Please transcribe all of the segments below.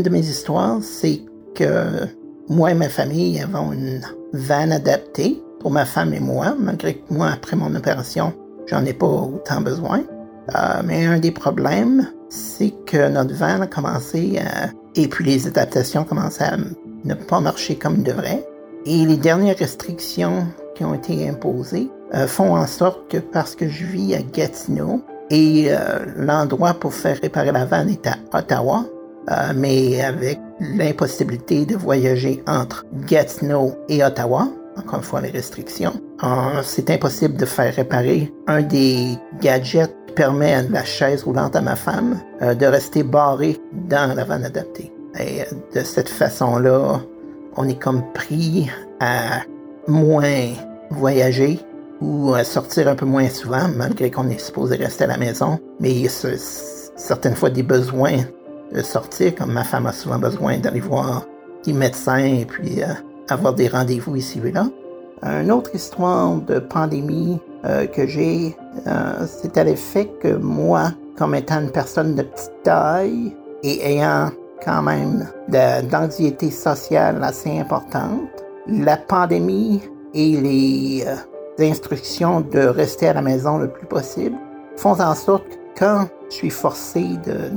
une de mes histoires, c'est que moi et ma famille avons une van adaptée pour ma femme et moi, malgré que moi, après mon opération, j'en ai pas autant besoin. Euh, mais un des problèmes, c'est que notre van a commencé à... Et puis les adaptations commencent à ne pas marcher comme ils devraient. Et les dernières restrictions qui ont été imposées euh, font en sorte que parce que je vis à Gatineau et euh, l'endroit pour faire réparer la vanne est à Ottawa, euh, mais avec l'impossibilité de voyager entre Gatineau et Ottawa, encore une fois les restrictions, c'est impossible de faire réparer un des gadgets qui permet à la chaise roulante à ma femme de rester barré dans la vanne adaptée. Et de cette façon-là, on est comme pris à moins voyager ou à sortir un peu moins souvent, malgré qu'on est supposé rester à la maison. Mais il y a certaines fois des besoins sortir, comme ma femme a souvent besoin d'aller voir des médecins et puis euh, avoir des rendez-vous ici et là. Une autre histoire de pandémie euh, que j'ai, euh, c'est à l'effet que moi, comme étant une personne de petite taille et ayant quand même d'anxiété sociale assez importante, la pandémie et les instructions de rester à la maison le plus possible font en sorte que quand je suis forcé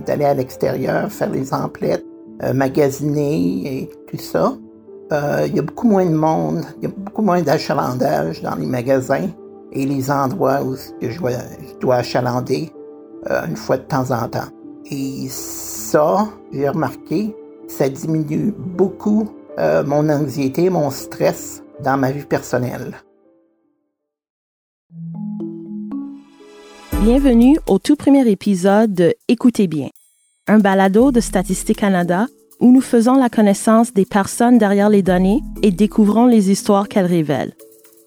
d'aller à l'extérieur, faire les emplettes, euh, magasiner et tout ça, euh, il y a beaucoup moins de monde, il y a beaucoup moins d'achalandage dans les magasins et les endroits où je, dois, achalander euh, une fois de temps en temps. Et ça, j'ai remarqué, ça diminue beaucoup mon anxiété, mon stress dans ma vie personnelle. Bienvenue au tout premier épisode de Écoutez bien, un balado de Statistique Canada où nous faisons la connaissance des personnes derrière les données et découvrons les histoires qu'elles révèlent.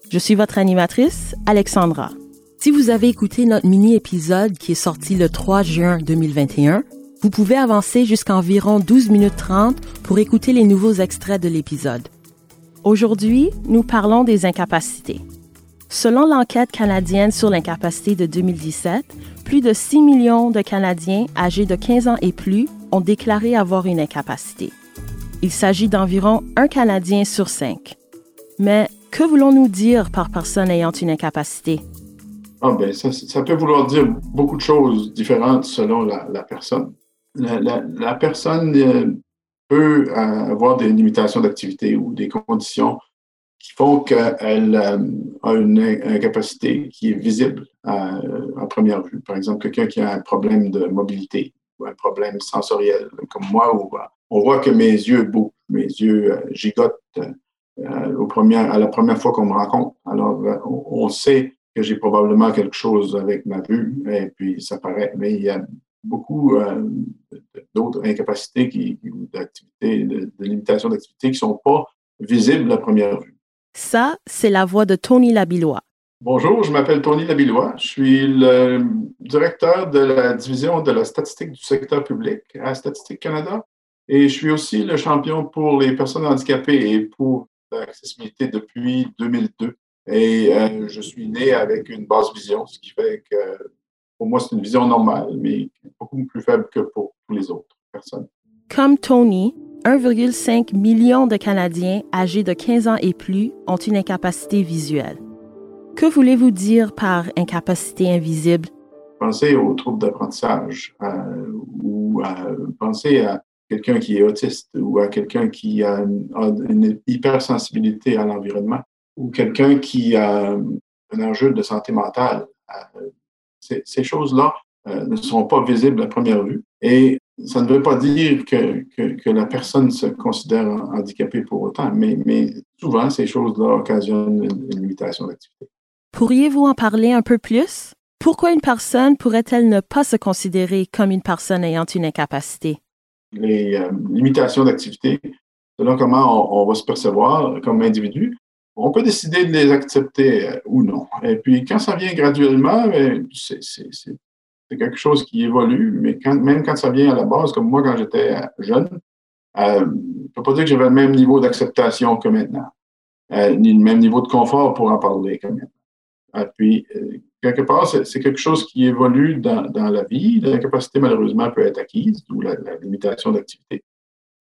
Je suis votre animatrice, Alexandra. Si vous avez écouté notre mini-épisode qui est sorti le 3 juin 2021, vous pouvez avancer jusqu'à environ 12 minutes 30 pour écouter les nouveaux extraits de l'épisode. Aujourd'hui, nous parlons des incapacités. Selon l'enquête canadienne sur l'incapacité de 2017, plus de 6 millions de Canadiens âgés de 15 ans et plus ont déclaré avoir une incapacité. Il s'agit d'environ un Canadien sur cinq. Mais que voulons-nous dire par personne ayant une incapacité? Ah ben, ça, peut vouloir dire beaucoup de choses différentes selon la, personne. La, personne euh, peut avoir des limitations d'activité ou des conditions qui font qu'elle euh, a une incapacité qui est visible à, première vue. Par exemple, quelqu'un qui a un problème de mobilité ou un problème sensoriel, comme moi, où euh, on voit que mes yeux bougent, mes yeux euh, gigotent au à la première fois qu'on me rencontre. Alors, on, sait que j'ai probablement quelque chose avec ma vue, et puis ça paraît, mais il y a beaucoup d'autres incapacités qui, d'activités, de, de limitations d'activité qui ne sont pas visibles à première vue. Ça, c'est la voix de Tony Labillois. Bonjour, je m'appelle Tony Labillois. Je suis le directeur de la division de la statistique du secteur public à Statistique Canada et je suis aussi le champion pour les personnes handicapées et pour l'accessibilité depuis 2002. Et euh, je suis né avec une basse vision, ce qui fait que pour moi, c'est une vision normale, mais beaucoup plus faible que pour tous les autres personnes. Comme Tony, 1,5 million de Canadiens âgés de 15 ans et plus ont une incapacité visuelle. Que voulez-vous dire par incapacité invisible? Pensez aux troubles d'apprentissage euh, ou pensez à quelqu'un qui est autiste ou à quelqu'un qui a une, hypersensibilité à l'environnement ou quelqu'un qui a un enjeu de santé mentale. Euh, ces, choses-là euh, ne sont pas visibles à première vue et ça ne veut pas dire que, que, la personne se considère handicapée pour autant, mais, mais souvent, ces choses-là occasionnent une, limitation d'activité. Pourriez-vous en parler un peu plus? Pourquoi une personne pourrait-elle ne pas se considérer comme une personne ayant une incapacité? Les euh, limitations d'activité, selon comment on, va se percevoir comme individu, on peut décider de les accepter euh, ou non. Et puis, quand ça vient graduellement, ben, c'est c'est quelque chose qui évolue, mais même quand ça vient à la base, comme moi quand j'étais jeune, euh, je ne peux pas dire que j'avais le même niveau d'acceptation que maintenant, euh, ni le même niveau de confort pour en parler que maintenant. Et euh, puis, quelque part, c'est quelque chose qui évolue dans, la vie. L'incapacité, malheureusement, peut être acquise, d'où la, limitation d'activité.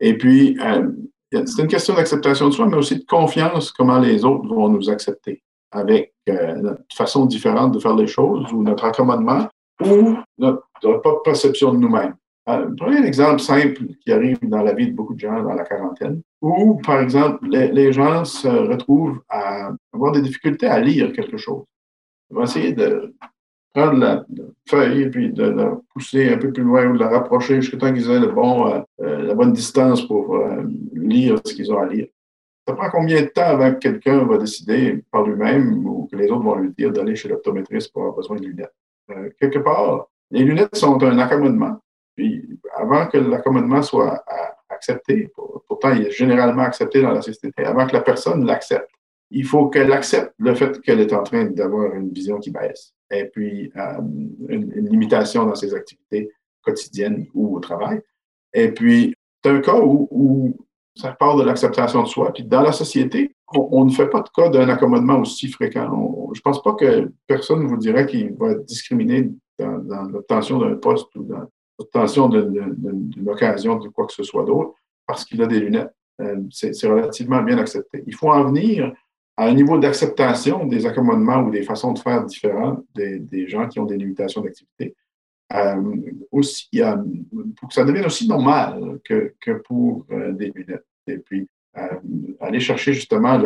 Et puis, euh, c'est une question d'acceptation de soi, mais aussi de confiance, comment les autres vont nous accepter avec euh, notre façon différente de faire les choses ou notre accommodement ou notre, propre perception de nous-mêmes. Euh, prenez un exemple simple qui arrive dans la vie de beaucoup de gens dans la quarantaine, où, par exemple, les, gens se retrouvent à avoir des difficultés à lire quelque chose. Ils vont essayer de prendre la, feuille et puis de la pousser un peu plus loin ou de la rapprocher jusqu'à temps qu'ils aient euh, euh, la bonne distance pour lire ce qu'ils ont à lire. Ça prend combien de temps avant que quelqu'un va décider par lui-même ou que les autres vont lui dire d'aller chez l'optométriste pour avoir besoin de lunettes? Quelque part, les lunettes sont un accommodement. Puis avant que l'accommodement soit accepté, pourtant il est généralement accepté dans la société, avant que la personne l'accepte, il faut qu'elle accepte le fait qu'elle est en train d'avoir une vision qui baisse. Et puis euh, une, limitation dans ses activités quotidiennes ou au travail. Et puis, c'est un cas où, ça part de l'acceptation de soi. Puis dans la société, on, ne fait pas de cas d'un accommodement aussi fréquent. je ne pense pas que personne vous dirait qu'il va être discriminé dans, l'obtention d'un poste ou dans, obtention d'une occasion de quoi que ce soit d'autre parce qu'il a des lunettes. Euh, c'est relativement bien accepté. Il faut en venir à un niveau d'acceptation des accommodements ou des façons de faire différentes des, gens qui ont des limitations d'activité. Euh, aussi, pour que ça devienne aussi normal que, pour euh, des lunettes. Et puis, aller chercher justement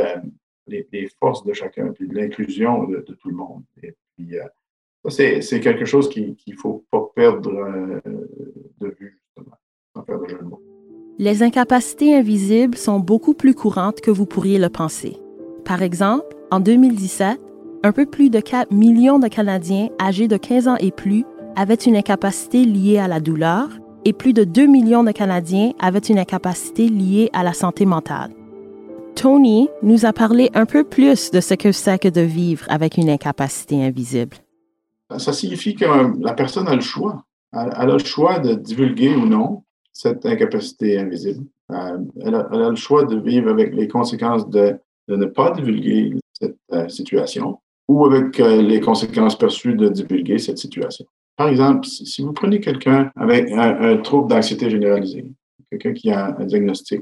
les, forces de chacun, puis l'inclusion de, tout le monde. Et puis, c'est quelque chose qu'il ne faut pas perdre euh, de vue, justement. Les incapacités invisibles sont beaucoup plus courantes que vous pourriez le penser. Par exemple, en 2017, un peu plus de 4 millions de Canadiens âgés de 15 ans et plus avaient une incapacité liée à la douleur et plus de 2 millions de Canadiens avaient une incapacité liée à la santé mentale. Tony nous a parlé un peu plus de ce que c'est que de vivre avec une incapacité invisible ça signifie que la personne a le choix. Elle, a le choix de divulguer ou non cette incapacité invisible. Euh, elle, a, le choix de vivre avec les conséquences de, ne pas divulguer cette euh, situation ou avec euh, les conséquences perçues de divulguer cette situation. Par exemple, si, vous prenez quelqu'un avec un, trouble d'anxiété généralisée, quelqu'un qui a un diagnostic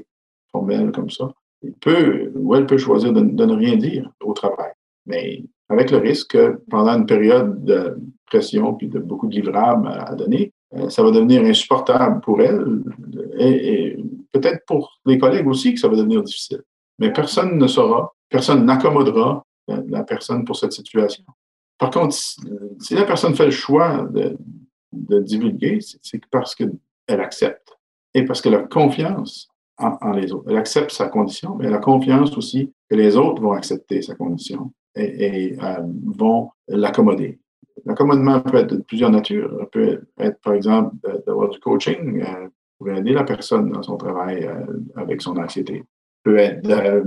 formel comme ça, il peut ou elle peut choisir de ne rien dire au travail. Mais avec le risque que pendant une période de pression puis de beaucoup de livrables à donner, euh, ça va devenir insupportable pour elle et, peut-être pour les collègues aussi que ça va devenir difficile. Mais personne ne saura, personne n'accommodera la personne pour cette situation. Par contre, si la personne fait le choix de, divulguer, c'est parce qu'elle accepte et parce qu'elle a confiance en, les autres. Elle accepte sa condition, mais elle a confiance aussi que les autres vont accepter sa condition et, euh, vont l'accommoder. L'accommodement peut être de plusieurs natures. Ça peut être, par exemple, d'avoir du coaching euh, pour aider la personne dans son travail euh, avec son anxiété. peut être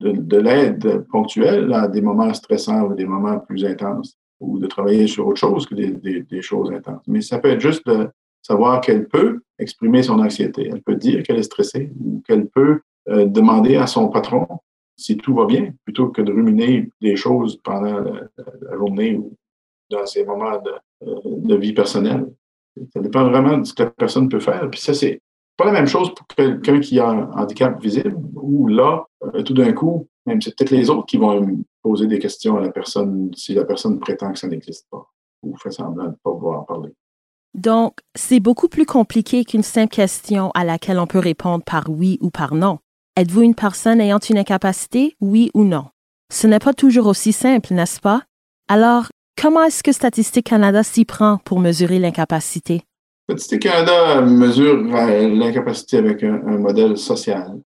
de, l'aide ponctuelle à des moments stressants ou des moments plus intenses, ou de travailler sur autre chose que des, choses intenses. Mais ça peut être juste de savoir qu'elle peut exprimer son anxiété. Elle peut dire qu'elle est stressée ou qu'elle peut demander à son patron si tout va bien, plutôt que de ruminer des choses pendant la, journée ou dans ces moments euh, de, vie personnelle. Ça dépend vraiment de ce que la personne peut faire. Puis ça, c'est pas la même chose pour quelqu'un qui a un handicap visible, où là, euh, tout d'un coup, même c'est peut-être les autres qui vont poser des questions à la personne si la personne prétend que ça n'existe pas ou fait semblant de ne pas pouvoir en parler. Donc, c'est beaucoup plus compliqué qu'une simple question à laquelle on peut répondre par oui ou par non. Êtes-vous une personne ayant une incapacité, oui ou non? Ce n'est pas toujours aussi simple, n'est-ce pas? Alors, comment est-ce que Statistique Canada s'y prend pour mesurer l'incapacité? Statistique Canada mesure l'incapacité avec un, modèle social.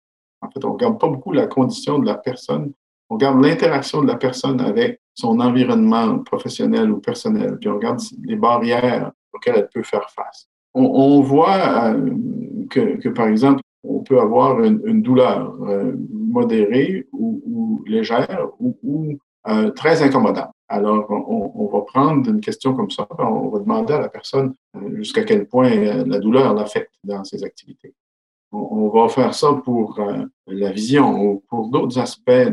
En fait, on ne regarde pas beaucoup la condition de la personne, on regarde l'interaction de la personne avec son environnement professionnel ou personnel, puis on regarde les barrières auxquelles elle peut faire face. On, voit euh, que, que, par exemple, on peut avoir une, douleur euh, modérée ou, légère ou, euh, très incommodante. Alors, on, va prendre une question comme ça, on va demander à la personne euh, jusqu'à quel point la douleur l'affecte dans ses activités. On, va faire ça pour la vision ou pour d'autres aspects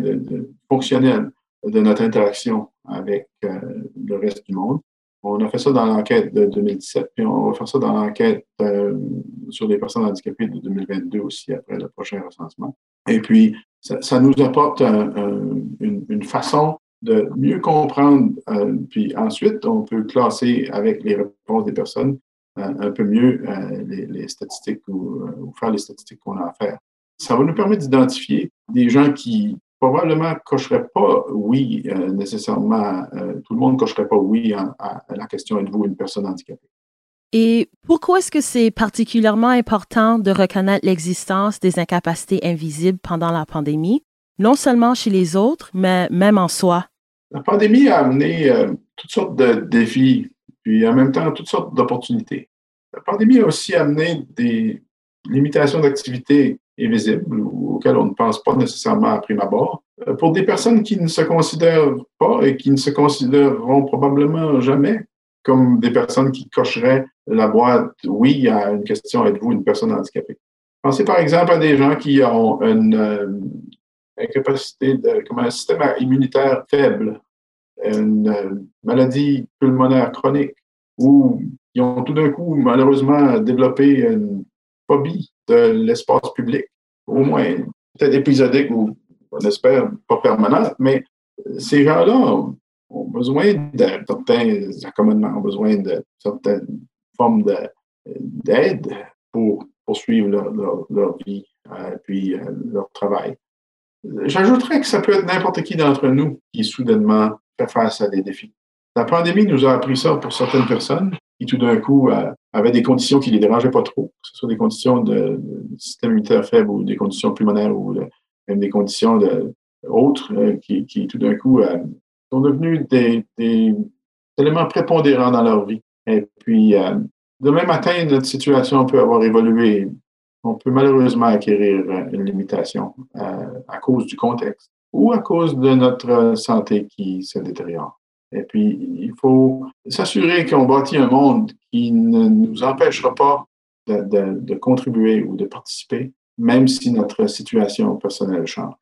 fonctionnels de notre interaction avec le reste du monde. On a fait ça dans l'enquête de 2017, puis on va faire ça dans l'enquête euh, sur les personnes handicapées de 2022 aussi, après le prochain recensement. Et puis, ça, nous apporte une, façon de mieux comprendre, euh, puis ensuite, on peut classer avec les réponses des personnes euh, un peu mieux les, statistiques ou, faire les statistiques qu'on a à faire. Ça va nous permettre d'identifier des gens qui probablement cocherait pas oui euh, nécessairement. Euh, tout le monde cocherait pas oui à, la question êtes-vous une personne handicapée? Et pourquoi est-ce que c'est particulièrement important de reconnaître l'existence des incapacités invisibles pendant la pandémie, non seulement chez les autres, mais même en soi? La pandémie a amené euh, toutes sortes de défis, puis en même temps toutes sortes d'opportunités. La pandémie a aussi amené des limitations d'activité invisibles auxquelles on ne pense pas nécessairement à prime abord. Euh, pour des personnes qui ne se considèrent pas et qui ne se considéreront probablement jamais comme des personnes qui cocheraient la boîte oui à une question êtes-vous une personne handicapée? Pensez par exemple à des gens qui ont une euh, incapacité de, comme un système immunitaire faible, une euh, maladie pulmonaire chronique ou qui ont tout d'un coup malheureusement développé une phobie de l'espace public, au moins peut-être épisodique ou on espère pas permanente, mais ces gens-là ont besoin de certains accommodements, ont besoin de certaines formes d'aide pour poursuivre leur, vie euh, puis euh, leur travail. J'ajouterais que ça peut être n'importe qui d'entre nous qui soudainement fait face à des défis. La pandémie nous a appris ça pour certaines personnes qui tout d'un coup euh, avaient des conditions qui les dérangeaient pas trop, que ce soit des conditions de, système immunitaire faible ou des conditions pulmonaires ou même des conditions de, autres euh, qui, tout d'un coup euh, sont devenus des, des, éléments prépondérants dans leur vie. Et puis, demain matin, notre situation peut avoir évolué. On peut malheureusement acquérir une limitation à cause du contexte ou à cause de notre santé qui se détériore. Et puis, il faut s'assurer qu'on bâtit un monde qui ne nous empêchera pas de, contribuer ou de participer, même si notre situation personnelle change.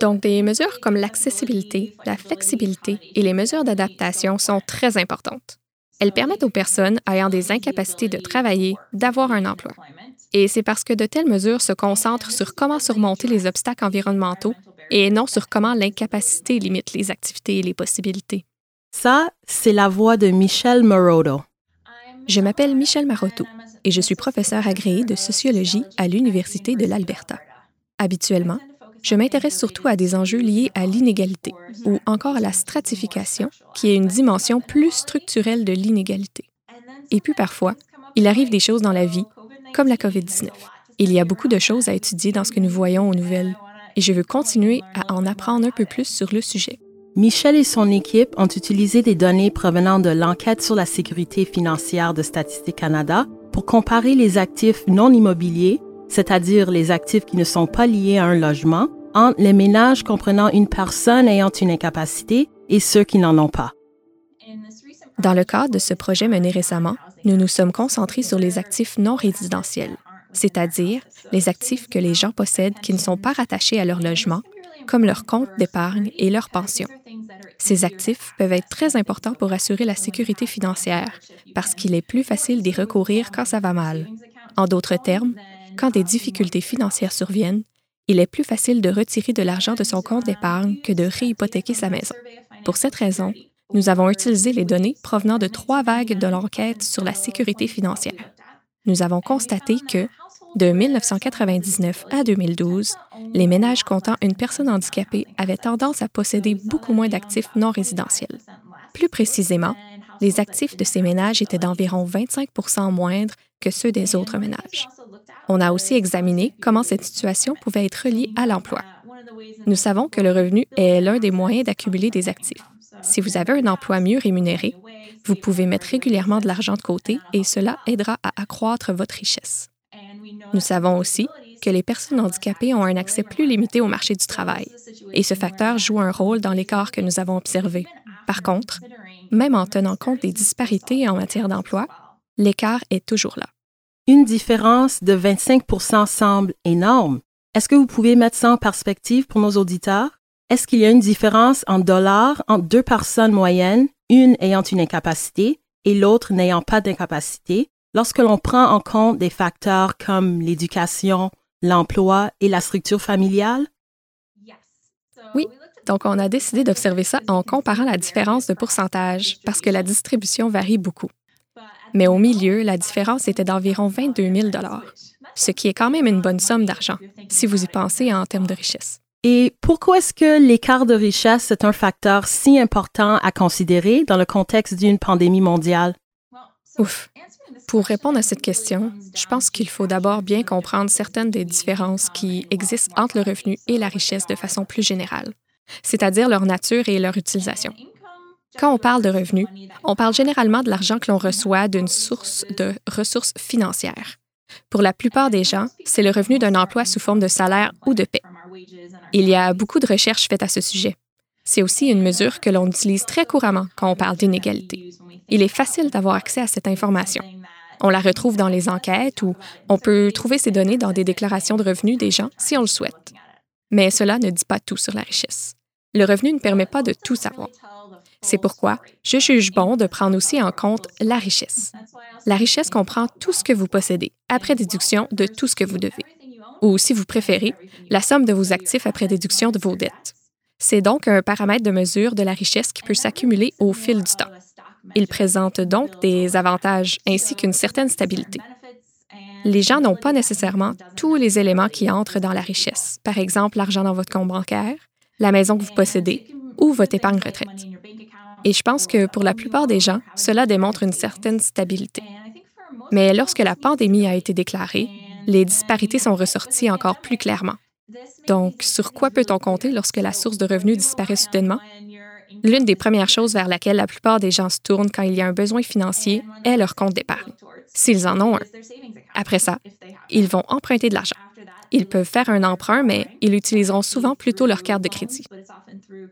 Donc, des mesures comme l'accessibilité, la flexibilité et les mesures d'adaptation sont très importantes. Elles permettent aux personnes ayant des incapacités de travailler d'avoir un emploi. Et c'est parce que de telles mesures se concentrent sur comment surmonter les obstacles environnementaux et non sur comment l'incapacité limite les activités et les possibilités. Ça, c'est la voix de Michel Maroto. Je m'appelle Michel Maroto et je suis professeur agréé de sociologie à l'Université de l'Alberta. Habituellement, je m'intéresse surtout à des enjeux liés à l'inégalité ou encore à la stratification, qui est une dimension plus structurelle de l'inégalité. Et puis parfois, il arrive des choses dans la vie, comme la COVID-19. Il y a beaucoup de choses à étudier dans ce que nous voyons aux nouvelles, et je veux continuer à en apprendre un peu plus sur le sujet. Michel et son équipe ont utilisé des données provenant de l'enquête sur la sécurité financière de Statistique Canada pour comparer les actifs non immobiliers, c'est-à-dire les actifs qui ne sont pas liés à un logement, entre les ménages comprenant une personne ayant une incapacité et ceux qui n'en ont pas. Dans le cadre de ce projet mené récemment, nous nous sommes concentrés sur les actifs non résidentiels c'est-à-dire les actifs que les gens possèdent qui ne sont pas rattachés à leur logement, comme leur compte d'épargne et leur pension. Ces actifs peuvent être très importants pour assurer la sécurité financière parce qu'il est plus facile d'y recourir quand ça va mal. En d'autres termes, quand des difficultés financières surviennent, il est plus facile de retirer de l'argent de son compte d'épargne que de réhypothéquer sa maison. Pour cette raison, nous avons utilisé les données provenant de trois vagues de l'enquête sur la sécurité financière. Nous avons constaté que, de 1999 à 2012, les ménages comptant une personne handicapée avaient tendance à posséder beaucoup moins d'actifs non résidentiels. Plus précisément, les actifs de ces ménages étaient d'environ 25% moindres que ceux des autres ménages. On a aussi examiné comment cette situation pouvait être reliée à l'emploi. Nous savons que le revenu est l'un des moyens d'accumuler des actifs. Si vous avez un emploi mieux rémunéré, vous pouvez mettre régulièrement de l'argent de côté et cela aidera à accroître votre richesse. Nous savons aussi que les personnes handicapées ont un accès plus limité au marché du travail, et ce facteur joue un rôle dans l'écart que nous avons observé. Par contre, même en tenant compte des disparités en matière d'emploi, l'écart est toujours là. Une différence de 25% semble énorme. Est-ce que vous pouvez mettre ça en perspective pour nos auditeurs? Est-ce qu'il y a une différence en dollars entre deux personnes moyennes une ayant une incapacité et l'autre n'ayant pas d'incapacité, lorsque l'on prend en compte des facteurs comme l'éducation, l'emploi et la structure familiale? Oui, donc on a décidé d'observer ça en comparant la différence de pourcentage parce que la distribution varie beaucoup. Mais au milieu, la différence était d'environ 22 000 ce qui est quand même une bonne somme d'argent, si vous y pensez en termes de richesse. Et pourquoi est-ce que l'écart de richesse est un facteur si important à considérer dans le contexte d'une pandémie mondiale? Ouf. Pour répondre à cette question, je pense qu'il faut d'abord bien comprendre certaines des différences qui existent entre le revenu et la richesse de façon plus générale, c'est-à-dire leur nature et leur utilisation. Quand on parle de revenus, on parle généralement de l'argent que l'on reçoit d'une source de ressources financières. Pour la plupart des gens, c'est le revenu d'un emploi sous forme de salaire ou de paie. Il y a beaucoup de recherches faites à ce sujet. C'est aussi une mesure que l'on utilise très couramment quand on parle d'inégalité. Il est facile d'avoir accès à cette information. On la retrouve dans les enquêtes ou on peut trouver ces données dans des déclarations de revenus des gens si on le souhaite. Mais cela ne dit pas tout sur la richesse. Le revenu ne permet pas de tout savoir. C'est pourquoi je juge bon de prendre aussi en compte la richesse. La richesse comprend tout ce que vous possédez, après déduction de tout ce que vous devez. Ou, si vous préférez, la somme de vos actifs après déduction de vos dettes. C'est donc un paramètre de mesure de la richesse qui peut s'accumuler au fil du temps. Il présente donc des avantages ainsi qu'une certaine stabilité. Les gens n'ont pas nécessairement tous les éléments qui entrent dans la richesse, par exemple l'argent dans votre compte bancaire, la maison que vous possédez ou votre épargne retraite. Et je pense que pour la plupart des gens, cela démontre une certaine stabilité. Mais lorsque la pandémie a été déclarée, les disparités sont ressorties encore plus clairement. Donc, sur quoi peut-on compter lorsque la source de revenus disparaît soudainement? L'une des premières choses vers laquelle la plupart des gens se tournent quand il y a un besoin financier est leur compte d'épargne, s'ils en ont un. Après ça, ils vont emprunter de l'argent. Ils peuvent faire un emprunt, mais ils utiliseront souvent plutôt leur carte de crédit.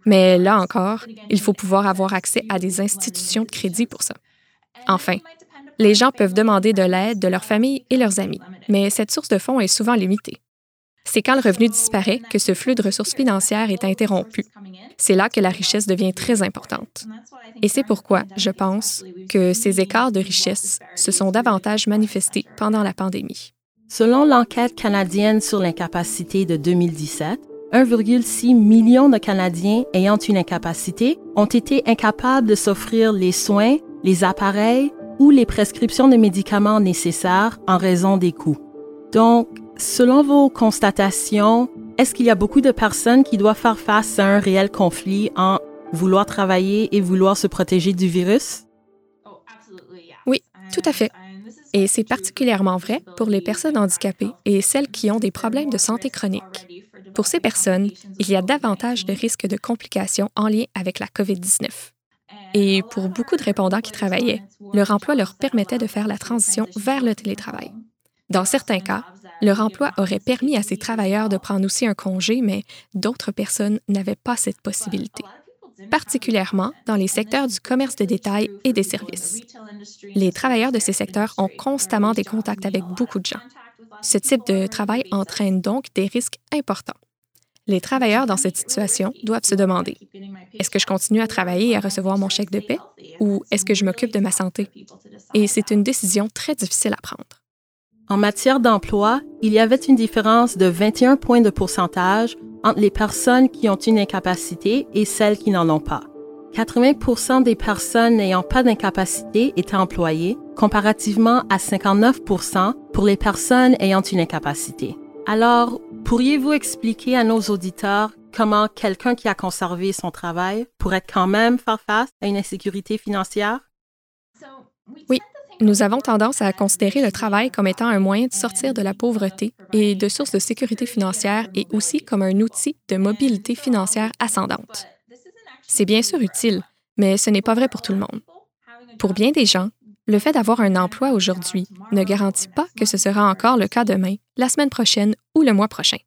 Mais là encore, il faut pouvoir avoir accès à des institutions de crédit pour ça. Enfin, les gens peuvent demander de l'aide de leur famille et leurs amis, mais cette source de fonds est souvent limitée. C'est quand le revenu disparaît que ce flux de ressources financières est interrompu. C'est là que la richesse devient très importante. Et c'est pourquoi je pense que ces écarts de richesse se sont davantage manifestés pendant la pandémie. Selon l'enquête canadienne sur l'incapacité de 2017, 1,6 million de Canadiens ayant une incapacité ont été incapables de s'offrir les soins, les appareils ou les prescriptions de médicaments nécessaires en raison des coûts. Donc, selon vos constatations, est-ce qu'il y a beaucoup de personnes qui doivent faire face à un réel conflit en vouloir travailler et vouloir se protéger du virus? Oui, tout à fait. Et c'est particulièrement vrai pour les personnes handicapées et celles qui ont des problèmes de santé chronique. Pour ces personnes, il y a davantage de risques de complications en lien avec la COVID-19. Et pour beaucoup de répondants qui travaillaient, leur emploi leur permettait de faire la transition vers le télétravail. Dans certains cas, leur emploi aurait permis à ces travailleurs de prendre aussi un congé, mais d'autres personnes n'avaient pas cette possibilité particulièrement dans les secteurs du commerce de détail et des services. Les travailleurs de ces secteurs ont constamment des contacts avec beaucoup de gens. Ce type de travail entraîne donc des risques importants. Les travailleurs dans cette situation doivent se demander, est-ce que je continue à travailler et à recevoir mon chèque de paie ou est-ce que je m'occupe de ma santé? Et c'est une décision très difficile à prendre. En matière d'emploi, il y avait une différence de 21 points de pourcentage entre les personnes qui ont une incapacité et celles qui n'en ont pas. 80% des personnes n'ayant pas d'incapacité étaient employées, comparativement à 59% pour les personnes ayant une incapacité. Alors, pourriez-vous expliquer à nos auditeurs comment quelqu'un qui a conservé son travail pourrait quand même faire face à une insécurité financière? Oui, nous avons tendance à considérer le travail comme étant un moyen de sortir de la pauvreté et de source de sécurité financière et aussi comme un outil de mobilité financière ascendante. C'est bien sûr utile, mais ce n'est pas vrai pour tout le monde. Pour bien des gens, le fait d'avoir un emploi aujourd'hui ne garantit pas que ce sera encore le cas demain, la semaine prochaine ou le mois prochain.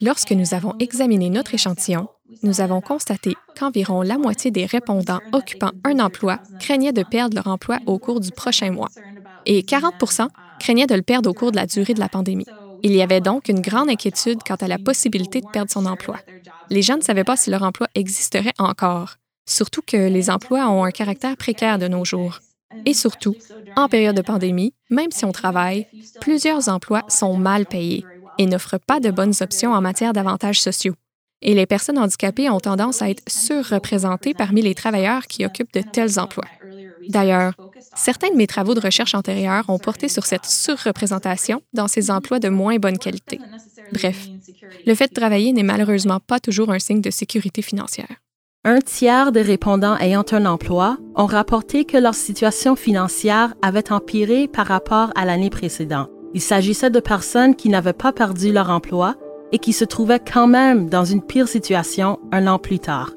Lorsque nous avons examiné notre échantillon, nous avons constaté qu'environ la moitié des répondants occupant un emploi craignaient de perdre leur emploi au cours du prochain mois et 40 craignaient de le perdre au cours de la durée de la pandémie. Il y avait donc une grande inquiétude quant à la possibilité de perdre son emploi. Les gens ne savaient pas si leur emploi existerait encore. surtout que les emplois ont un caractère précaire de nos jours. Et surtout, en période de pandémie, même si on travaille, plusieurs emplois sont mal payés et n'offrent pas de bonnes options en matière d'avantages sociaux. Et les personnes handicapées ont tendance à être surreprésentées parmi les travailleurs qui occupent de tels emplois. D'ailleurs, certains de mes travaux de recherche antérieurs ont porté sur cette surreprésentation dans ces emplois de moins bonne qualité. Bref, le fait de travailler n'est malheureusement pas toujours un signe de sécurité financière. Un tiers des répondants ayant un emploi ont rapporté que leur situation financière avait empiré par rapport à l'année précédente. Il s'agissait de personnes qui n'avaient pas perdu leur emploi et qui se trouvaient quand même dans une pire situation un an plus tard.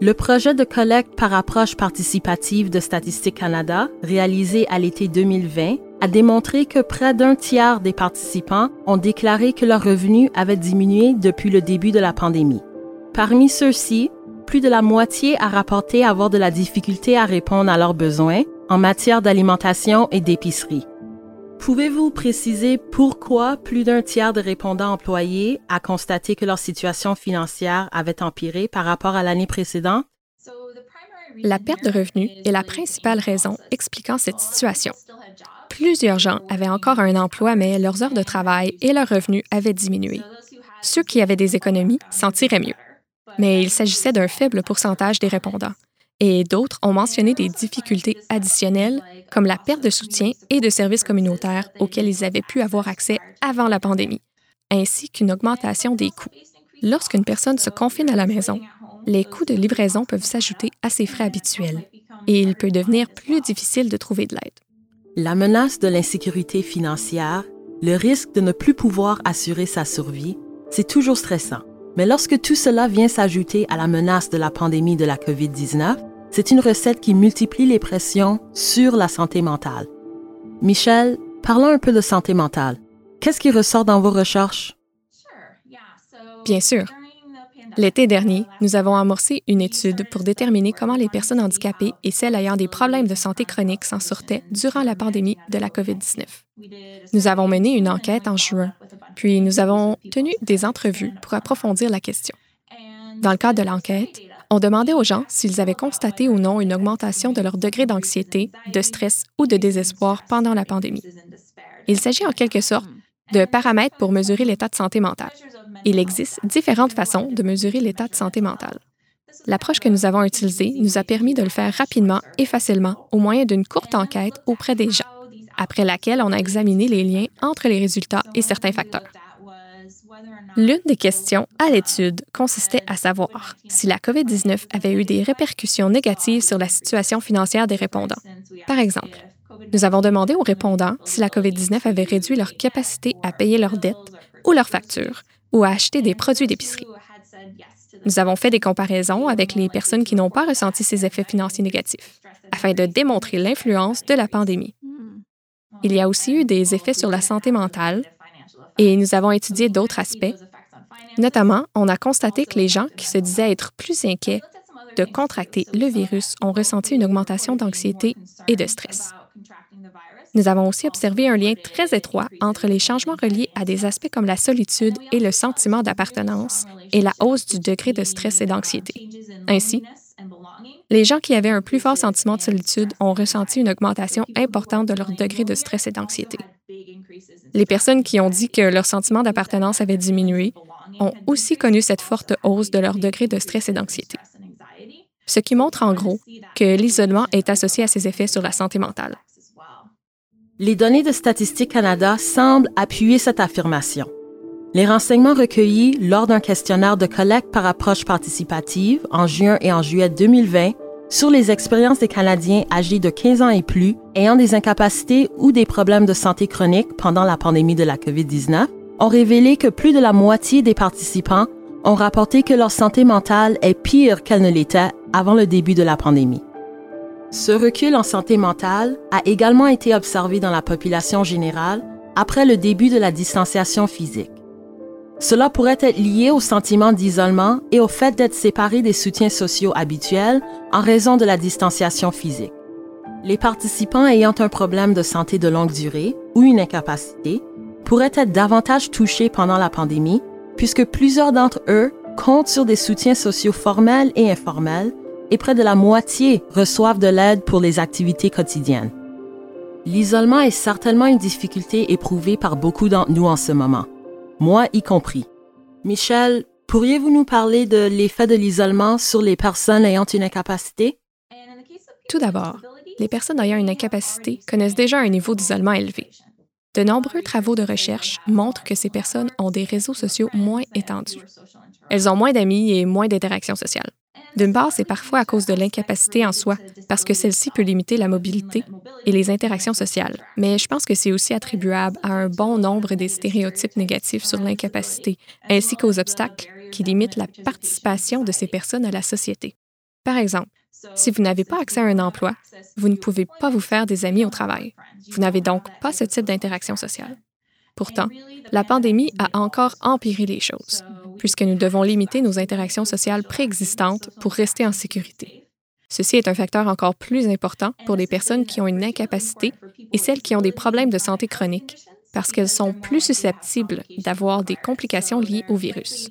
Le projet de collecte par approche participative de Statistique Canada, réalisé à l'été 2020, a démontré que près d'un tiers des participants ont déclaré que leurs revenus avaient diminué depuis le début de la pandémie. Parmi ceux-ci, plus de la moitié a rapporté avoir de la difficulté à répondre à leurs besoins en matière d'alimentation et d'épicerie. Pouvez-vous préciser pourquoi plus d'un tiers de répondants employés a constaté que leur situation financière avait empiré par rapport à l'année précédente? La perte de revenus est la principale raison expliquant cette situation. Plusieurs gens avaient encore un emploi, mais leurs heures de travail et leurs revenus avaient diminué. Ceux qui avaient des économies s'en tiraient mieux mais il s'agissait d'un faible pourcentage des répondants. Et d'autres ont mentionné des difficultés additionnelles, comme la perte de soutien et de services communautaires auxquels ils avaient pu avoir accès avant la pandémie, ainsi qu'une augmentation des coûts. Lorsqu'une personne se confine à la maison, les coûts de livraison peuvent s'ajouter à ses frais habituels et il peut devenir plus difficile de trouver de l'aide. La menace de l'insécurité financière, le risque de ne plus pouvoir assurer sa survie, c'est toujours stressant. Mais lorsque tout cela vient s'ajouter à la menace de la pandémie de la COVID-19, c'est une recette qui multiplie les pressions sur la santé mentale. Michel, parlons un peu de santé mentale. Qu'est-ce qui ressort dans vos recherches? Bien sûr. L'été dernier, nous avons amorcé une étude pour déterminer comment les personnes handicapées et celles ayant des problèmes de santé chronique s'en sortaient durant la pandémie de la COVID-19. Nous avons mené une enquête en juin, puis nous avons tenu des entrevues pour approfondir la question. Dans le cadre de l'enquête, on demandait aux gens s'ils avaient constaté ou non une augmentation de leur degré d'anxiété, de stress ou de désespoir pendant la pandémie. Il s'agit en quelque sorte de paramètres pour mesurer l'état de santé mentale. Il existe différentes façons de mesurer l'état de santé mentale. L'approche que nous avons utilisée nous a permis de le faire rapidement et facilement au moyen d'une courte enquête auprès des gens, après laquelle on a examiné les liens entre les résultats et certains facteurs. L'une des questions à l'étude consistait à savoir si la COVID-19 avait eu des répercussions négatives sur la situation financière des répondants. Par exemple, nous avons demandé aux répondants si la COVID-19 avait réduit leur capacité à payer leurs dettes ou leurs factures ou à acheter des produits d'épicerie. Nous avons fait des comparaisons avec les personnes qui n'ont pas ressenti ces effets financiers négatifs, afin de démontrer l'influence de la pandémie. Il y a aussi eu des effets sur la santé mentale et nous avons étudié d'autres aspects. Notamment, on a constaté que les gens qui se disaient être plus inquiets de contracter le virus ont ressenti une augmentation d'anxiété et de stress. Nous avons aussi observé un lien très étroit entre les changements reliés à des aspects comme la solitude et le sentiment d'appartenance et la hausse du degré de stress et d'anxiété. Ainsi, les gens qui avaient un plus fort sentiment de solitude ont ressenti une augmentation importante de leur degré de stress et d'anxiété. Les personnes qui ont dit que leur sentiment d'appartenance avait diminué ont aussi connu cette forte hausse de leur degré de stress et d'anxiété. Ce qui montre en gros que l'isolement est associé à ses effets sur la santé mentale. Les données de Statistique Canada semblent appuyer cette affirmation. Les renseignements recueillis lors d'un questionnaire de collecte par approche participative en juin et en juillet 2020 sur les expériences des Canadiens âgés de 15 ans et plus ayant des incapacités ou des problèmes de santé chronique pendant la pandémie de la COVID-19 ont révélé que plus de la moitié des participants ont rapporté que leur santé mentale est pire qu'elle ne l'était avant le début de la pandémie. Ce recul en santé mentale a également été observé dans la population générale après le début de la distanciation physique. Cela pourrait être lié au sentiment d'isolement et au fait d'être séparé des soutiens sociaux habituels en raison de la distanciation physique. Les participants ayant un problème de santé de longue durée ou une incapacité pourraient être davantage touchés pendant la pandémie puisque plusieurs d'entre eux comptent sur des soutiens sociaux formels et informels et près de la moitié reçoivent de l'aide pour les activités quotidiennes. L'isolement est certainement une difficulté éprouvée par beaucoup d'entre nous en ce moment, moi y compris. Michel, pourriez-vous nous parler de l'effet de l'isolement sur les personnes ayant une incapacité? Tout d'abord, les personnes ayant une incapacité connaissent déjà un niveau d'isolement élevé. De nombreux travaux de recherche montrent que ces personnes ont des réseaux sociaux moins étendus. Elles ont moins d'amis et moins d'interactions sociales. D'une part, c'est parfois à cause de l'incapacité en soi, parce que celle-ci peut limiter la mobilité et les interactions sociales. Mais je pense que c'est aussi attribuable à un bon nombre des stéréotypes négatifs sur l'incapacité, ainsi qu'aux obstacles qui limitent la participation de ces personnes à la société. Par exemple, si vous n'avez pas accès à un emploi, vous ne pouvez pas vous faire des amis au travail. Vous n'avez donc pas ce type d'interaction sociale. Pourtant, la pandémie a encore empiré les choses, puisque nous devons limiter nos interactions sociales préexistantes pour rester en sécurité. Ceci est un facteur encore plus important pour les personnes qui ont une incapacité et celles qui ont des problèmes de santé chroniques, parce qu'elles sont plus susceptibles d'avoir des complications liées au virus.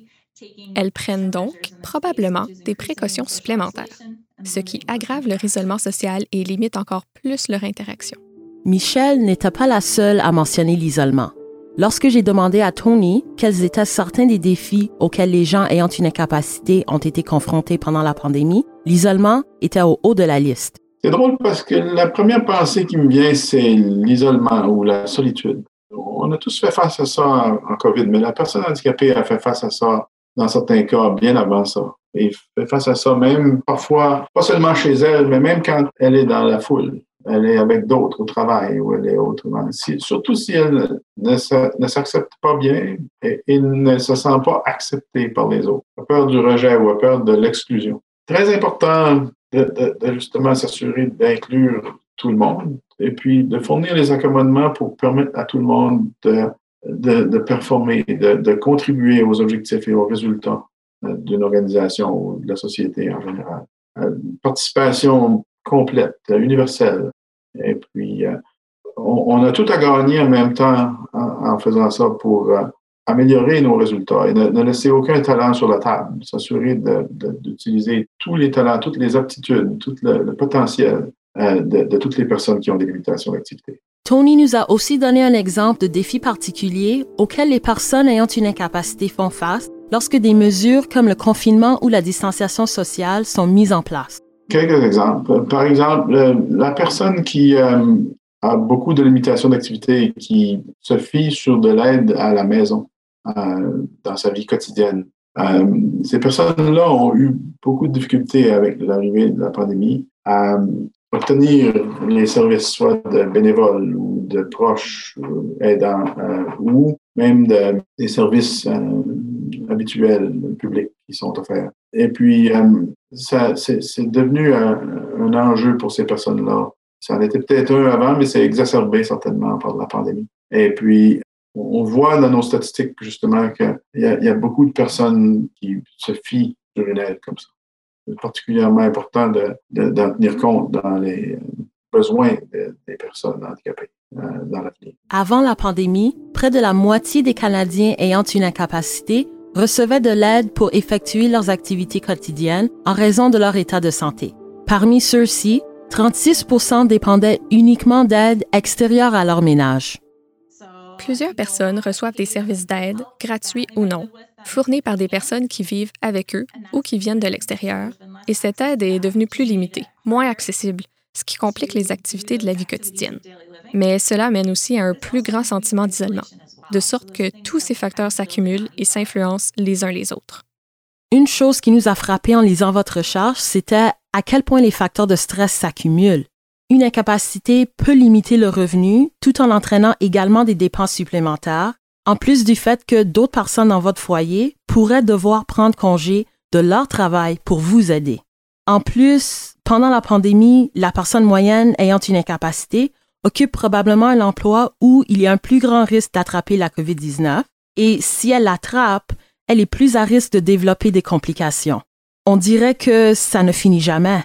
Elles prennent donc probablement des précautions supplémentaires, ce qui aggrave leur isolement social et limite encore plus leur interaction. Michelle n'était pas la seule à mentionner l'isolement. Lorsque j'ai demandé à Tony quels étaient certains des défis auxquels les gens ayant une incapacité ont été confrontés pendant la pandémie, l'isolement était au haut de la liste. C'est drôle parce que la première pensée qui me vient, c'est l'isolement ou la solitude. On a tous fait face à ça en, COVID, mais la personne handicapée a fait face à ça dans certains cas bien avant ça. Et fait face à ça même parfois, pas seulement chez elle, mais même quand elle est dans la foule elle est avec d'autres au travail ou elle est autrement. surtout si elle ne, s'accepte pas bien et, ne se sent pas acceptée par les autres, a peur du rejet ou a peur de l'exclusion. Très important de, justement s'assurer d'inclure tout le monde et puis de fournir les accommodements pour permettre à tout le monde de, performer, de, de, contribuer aux objectifs et aux résultats euh, d'une organisation ou de la société en général. Euh, participation complète, universelle. Et puis, euh, on, a tout à gagner en même temps en, faisant ça pour euh, améliorer nos résultats et ne, laisser aucun talent sur la table, s'assurer d'utiliser tous les talents, toutes les aptitudes, tout le, potentiel euh, de, toutes les personnes qui ont des limitations d'activité. Tony nous a aussi donné un exemple de défi particulier auquel les personnes ayant une incapacité font face lorsque des mesures comme le confinement ou la distanciation sociale sont mises en place. Quelques exemples. Par exemple, la personne qui euh, a beaucoup de limitations d'activité et qui se fie sur de l'aide à la maison euh, dans sa vie quotidienne. Euh, ces personnes-là ont eu beaucoup de difficultés avec l'arrivée de la pandémie à obtenir les services soit de bénévoles ou de proches aidants ou même des services habituels publics qui sont offerts. Et puis, euh, ça, c'est, devenu un, enjeu pour ces personnes-là. Ça en était peut-être un avant, mais c'est exacerbé certainement par la pandémie. Et puis, on voit dans nos statistiques justement qu'il y, a, beaucoup de personnes qui se fient sur une aide comme ça. C'est particulièrement important de, d'en tenir compte dans les besoins des personnes handicapées euh, dans l'avenir. Avant la pandémie, près de la moitié des Canadiens ayant une incapacité recevaient de l'aide pour effectuer leurs activités quotidiennes en raison de leur état de santé. Parmi ceux-ci, 36% dépendaient uniquement d'aide extérieure à leur ménage. Plusieurs personnes reçoivent des services d'aide, gratuits ou non, fournis par des personnes qui vivent avec eux ou qui viennent de l'extérieur, et cette aide est devenue plus limitée, moins accessible, ce qui complique les activités de la vie quotidienne. Mais cela mène aussi à un plus grand sentiment d'isolement de sorte que tous ces facteurs s'accumulent et s'influencent les uns les autres. Une chose qui nous a frappé en lisant votre recherche, c'était à quel point les facteurs de stress s'accumulent. Une incapacité peut limiter le revenu tout en entraînant également des dépenses supplémentaires, en plus du fait que d'autres personnes dans votre foyer pourraient devoir prendre congé de leur travail pour vous aider. En plus, pendant la pandémie, la personne moyenne ayant une incapacité occupe probablement un emploi où il y a un plus grand risque d'attraper la COVID-19 et si elle l'attrape, elle est plus à risque de développer des complications. On dirait que ça ne finit jamais.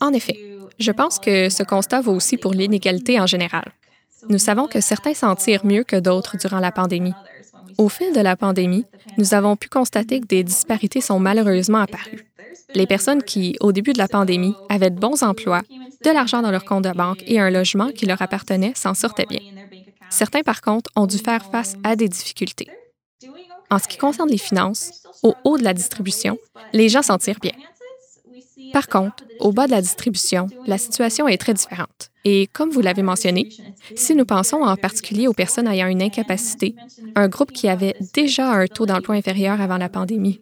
En effet, je pense que ce constat vaut aussi pour l'inégalité en général. Nous savons que certains s'en tirent mieux que d'autres durant la pandémie. Au fil de la pandémie, nous avons pu constater que des disparités sont malheureusement apparues. Les personnes qui, au début de la pandémie, avaient de bons emplois, de l'argent dans leur compte de banque et un logement qui leur appartenait s'en sortaient bien. Certains, par contre, ont dû faire face à des difficultés. En ce qui concerne les finances, au haut de la distribution, les gens s'en tirent bien. Par contre, au bas de la distribution, la situation est très différente. Et comme vous l'avez mentionné, si nous pensons en particulier aux personnes ayant une incapacité, un groupe qui avait déjà un taux d'emploi inférieur avant la pandémie,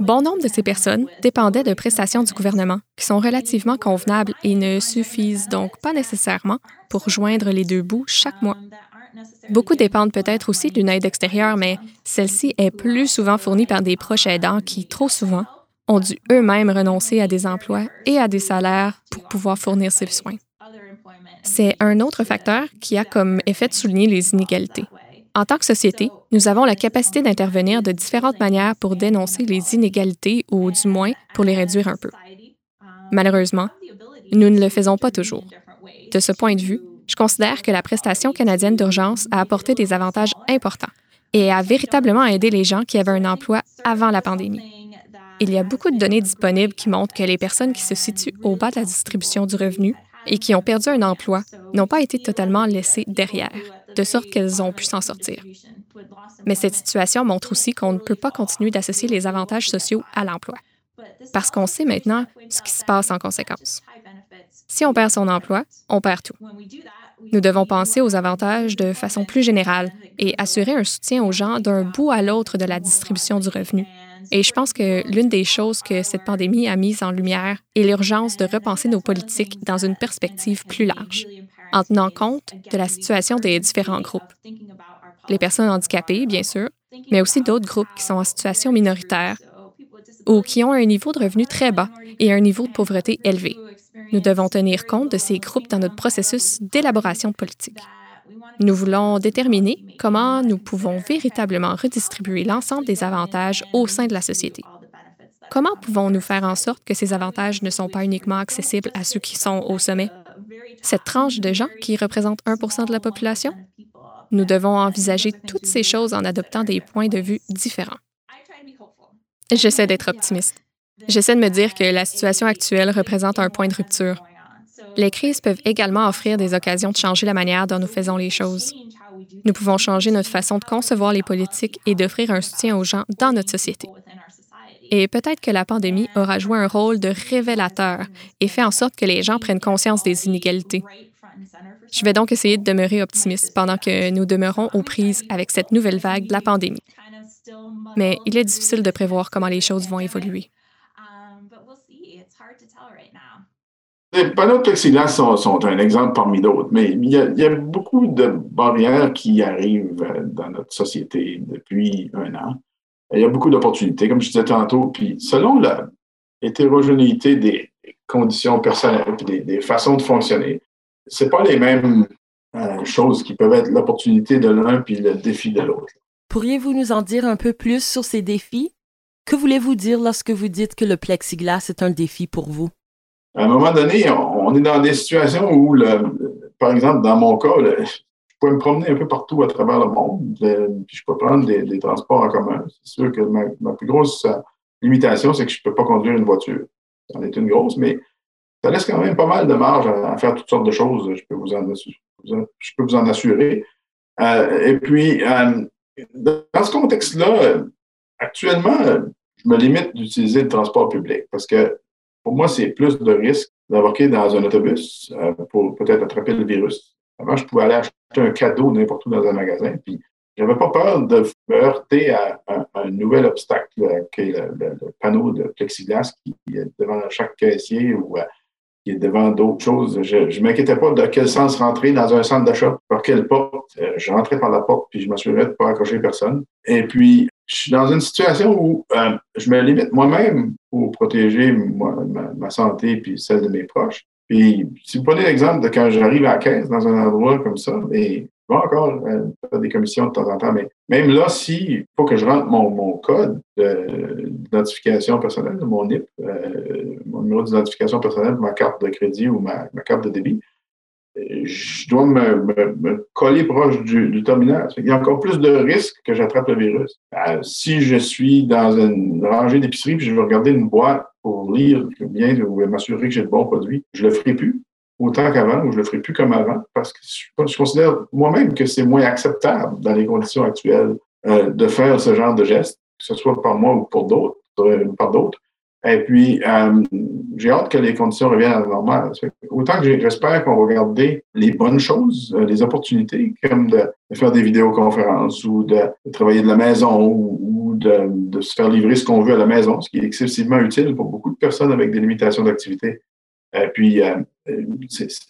bon nombre de ces personnes dépendaient de prestations du gouvernement qui sont relativement convenables et ne suffisent donc pas nécessairement pour joindre les deux bouts chaque mois. Beaucoup dépendent peut-être aussi d'une aide extérieure, mais celle-ci est plus souvent fournie par des proches aidants qui, trop souvent, ont dû eux-mêmes renoncer à des emplois et à des salaires pour pouvoir fournir ces soins. C'est un autre facteur qui a comme effet de souligner les inégalités. En tant que société, nous avons la capacité d'intervenir de différentes manières pour dénoncer les inégalités ou du moins pour les réduire un peu. Malheureusement, nous ne le faisons pas toujours. De ce point de vue, je considère que la prestation canadienne d'urgence a apporté des avantages importants et a véritablement aidé les gens qui avaient un emploi avant la pandémie. Il y a beaucoup de données disponibles qui montrent que les personnes qui se situent au bas de la distribution du revenu et qui ont perdu un emploi n'ont pas été totalement laissées derrière, de sorte qu'elles ont pu s'en sortir. Mais cette situation montre aussi qu'on ne peut pas continuer d'associer les avantages sociaux à l'emploi, parce qu'on sait maintenant ce qui se passe en conséquence. Si on perd son emploi, on perd tout. Nous devons penser aux avantages de façon plus générale et assurer un soutien aux gens d'un bout à l'autre de la distribution du revenu et je pense que l'une des choses que cette pandémie a mise en lumière est l'urgence de repenser nos politiques dans une perspective plus large, en tenant compte de la situation des différents groupes. Les personnes handicapées, bien sûr, mais aussi d'autres groupes qui sont en situation minoritaire ou qui ont un niveau de revenu très bas et un niveau de pauvreté élevé. Nous devons tenir compte de ces groupes dans notre processus d'élaboration politique. Nous voulons déterminer comment nous pouvons véritablement redistribuer l'ensemble des avantages au sein de la société. Comment pouvons-nous faire en sorte que ces avantages ne sont pas uniquement accessibles à ceux qui sont au sommet? Cette tranche de gens qui représente 1% de la population? Nous devons envisager toutes ces choses en adoptant des points de vue différents. J'essaie d'être optimiste. J'essaie de me dire que la situation actuelle représente un point de rupture les crises peuvent également offrir des occasions de changer la manière dont nous faisons les choses. Nous pouvons changer notre façon de concevoir les politiques et d'offrir un soutien aux gens dans notre société. Et peut-être que la pandémie aura joué un rôle de révélateur et fait en sorte que les gens prennent conscience des inégalités. Je vais donc essayer de demeurer optimiste pendant que nous demeurons aux prises avec cette nouvelle vague de la pandémie. Mais il est difficile de prévoir comment les choses vont évoluer. Les panneaux de plexiglas sont, un exemple parmi d'autres, mais il y, a, beaucoup de barrières qui arrivent dans notre société depuis un an. Il y a beaucoup d'opportunités, comme je disais tantôt, puis selon la hétérogénéité des conditions personnelles et des, façons de fonctionner, c'est pas les mêmes euh, choses qui peuvent être l'opportunité de l'un puis le défi de l'autre. Pourriez-vous nous en dire un peu plus sur ces défis? Que voulez-vous dire lorsque vous dites que le plexiglas est un défi pour vous? à un moment donné, on, est dans des situations où, le, par exemple, dans mon cas, je me promener un peu partout à travers le monde, puis je peux prendre des, transports en commun. C'est sûr que ma, plus grosse euh, limitation, c'est que je ne peux pas conduire une voiture. Ça en est une grosse, mais ça laisse quand même pas mal de marge à, faire toutes sortes de choses, je peux vous en, assurer. Euh, et puis, euh, dans ce contexte-là, actuellement, je me limite d'utiliser le transport public parce que pour moi, c'est plus de risque d'embarquer dans un autobus euh, pour peut-être attraper le virus. Avant, je pouvais aller acheter un cadeau n'importe où dans un magasin, puis j'avais pas peur de me heurter à, un nouvel obstacle, euh, qui est le, panneau de plexiglas qui est devant chaque caissier ou euh, qui est devant d'autres choses. Je ne m'inquiétais pas de quel sens rentrer dans un centre d'achat, par quelle porte. je rentrais par la porte, puis je m'assurais de ne pas accrocher personne. Et puis, je suis dans une situation où euh, je me limite moi-même pour protéger ma, santé puis celle de mes proches. Puis, si vous prenez l'exemple de quand j'arrive à la caisse dans un endroit comme ça, et vais encore euh, des commissions de temps en temps, mais même là, s'il faut que je rentre mon, code d'identification personnelle, mon NIP, euh, mon numéro d'identification personnelle, ma carte de crédit ou ma, carte de débit, je dois me, coller proche du, terminal. Il y a encore plus de risques que j'attrape le virus. Euh, si je suis dans une rangée d'épicerie et je vais regarder une boîte pour lire bien ou m'assurer que j'ai le bon produit, je le ferai plus autant qu'avant ou je le ferai plus comme avant parce que je, considère moi-même que c'est moins acceptable dans les conditions actuelles euh, de faire ce genre de geste, que ce soit par moi ou pour d'autres, par d'autres. Et puis, euh, j'ai hâte que les conditions reviennent à la normale. Autant que j'espère qu'on va garder les bonnes choses, euh, les opportunités, comme de, faire des vidéoconférences ou de, travailler de la maison ou, de, se faire livrer ce qu'on veut à la maison, ce qui est excessivement utile pour beaucoup de personnes avec des limitations d'activité. Et puis, euh,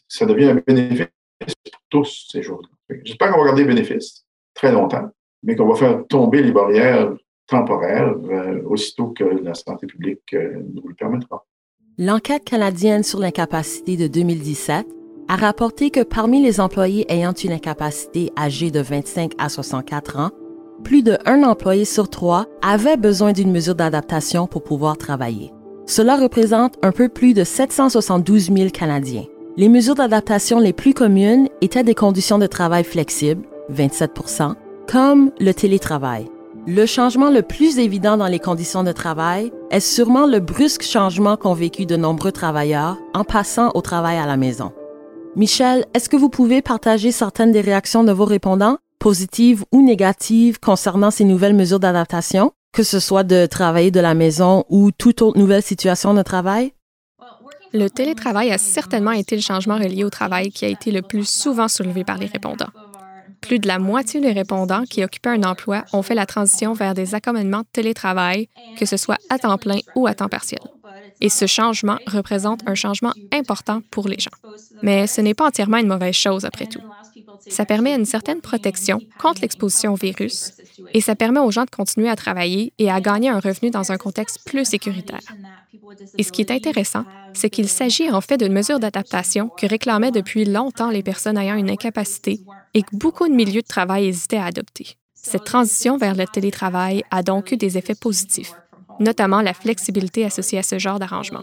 ça devient un bénéfice pour tous ces jours-là. J'espère qu'on va garder les bénéfices très longtemps, mais qu'on va faire tomber les barrières temporaire euh, aussitôt que la santé publique euh, nous le permettra. L'enquête canadienne sur l'incapacité de 2017 a rapporté que parmi les employés ayant une incapacité âgée de 25 à 64 ans, plus de un employé sur trois avait besoin d'une mesure d'adaptation pour pouvoir travailler. Cela représente un peu plus de 772 000 Canadiens. Les mesures d'adaptation les plus communes étaient des conditions de travail flexibles, 27% comme le télétravail, le changement le plus évident dans les conditions de travail est sûrement le brusque changement qu'ont vécu de nombreux travailleurs en passant au travail à la maison. Michel, est-ce que vous pouvez partager certaines des réactions de vos répondants, positives ou négatives, concernant ces nouvelles mesures d'adaptation, que ce soit de travailler de la maison ou toute autre nouvelle situation de travail? Le télétravail a certainement été le changement relié au travail qui a été le plus souvent soulevé par les répondants. Plus de la moitié des répondants qui occupaient un emploi ont fait la transition vers des accommodements de télétravail, que ce soit à temps plein ou à temps partiel. Et ce changement représente un changement important pour les gens. Mais ce n'est pas entièrement une mauvaise chose après tout. Ça permet une certaine protection contre l'exposition au virus et ça permet aux gens de continuer à travailler et à gagner un revenu dans un contexte plus sécuritaire. Et ce qui est intéressant, c'est qu'il s'agit en fait d'une mesure d'adaptation que réclamaient depuis longtemps les personnes ayant une incapacité et que beaucoup de milieux de travail hésitaient à adopter. Cette transition vers le télétravail a donc eu des effets positifs, notamment la flexibilité associée à ce genre d'arrangement.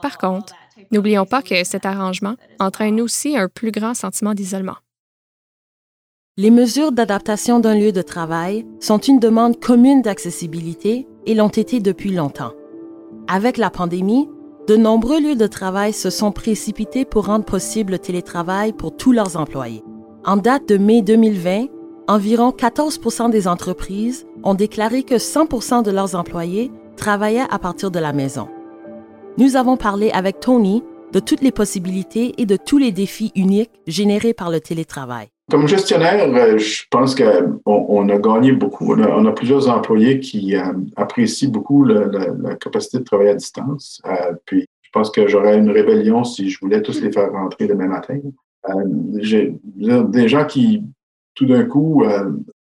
Par contre, n'oublions pas que cet arrangement entraîne aussi un plus grand sentiment d'isolement. Les mesures d'adaptation d'un lieu de travail sont une demande commune d'accessibilité et l'ont été depuis longtemps. Avec la pandémie, de nombreux lieux de travail se sont précipités pour rendre possible le télétravail pour tous leurs employés. En date de mai 2020, environ 14% des entreprises ont déclaré que 100 de leurs employés travaillaient à partir de la maison. Nous avons parlé avec Tony de toutes les possibilités et de tous les défis uniques générés par le télétravail. Comme gestionnaire, euh, je pense qu'on on a gagné beaucoup. On a, plusieurs employés qui euh, apprécient beaucoup la, capacité de travailler à distance. Euh, puis, je pense que j'aurais une rébellion si je voulais tous les faire rentrer demain matin. Des gens qui, tout d'un coup,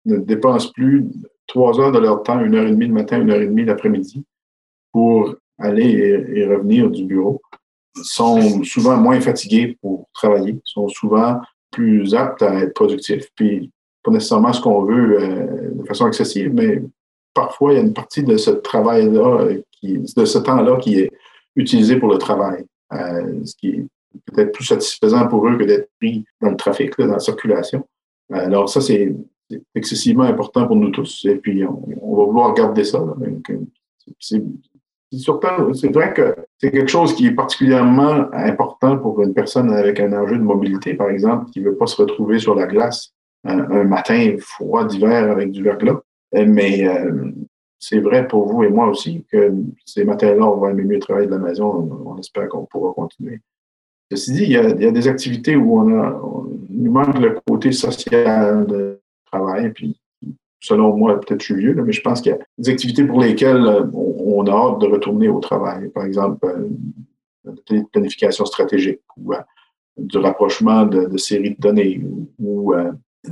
ne dépensent plus trois heures de leur temps, une heure et demie le matin, une heure et demie l'après-midi, pour aller et, et, revenir du bureau, sont souvent moins fatigués pour travailler, sont souvent plus apte à être productif. Puis, pas nécessairement ce qu'on veut euh, de façon excessive, mais parfois, il y a une partie de ce travail-là, de ce temps-là qui est utilisé pour le travail, euh, ce qui est peut-être plus satisfaisant pour eux que d'être pris dans le trafic, dans la circulation. Alors, ça, c'est excessivement important pour nous tous. Et puis, on, va vouloir garder ça. C'est c'est vrai que c'est quelque chose qui est particulièrement important pour une personne avec un enjeu de mobilité, par exemple, qui ne veut pas se retrouver sur la glace un, matin froid d'hiver avec du verglas. Mais euh, c'est vrai pour vous et moi aussi que ces matins-là, on va aimer mieux travailler de la maison. On, espère qu'on pourra continuer. Ceci dit, il y, a, des activités où on, a, manque le côté social de travail, selon moi, peut-être je suis vieux, mais je pense qu'il y a des activités pour lesquelles euh, on, a hâte de retourner au travail. Par exemple, euh, la planification stratégique ou euh, du rapprochement de, séries de données ou,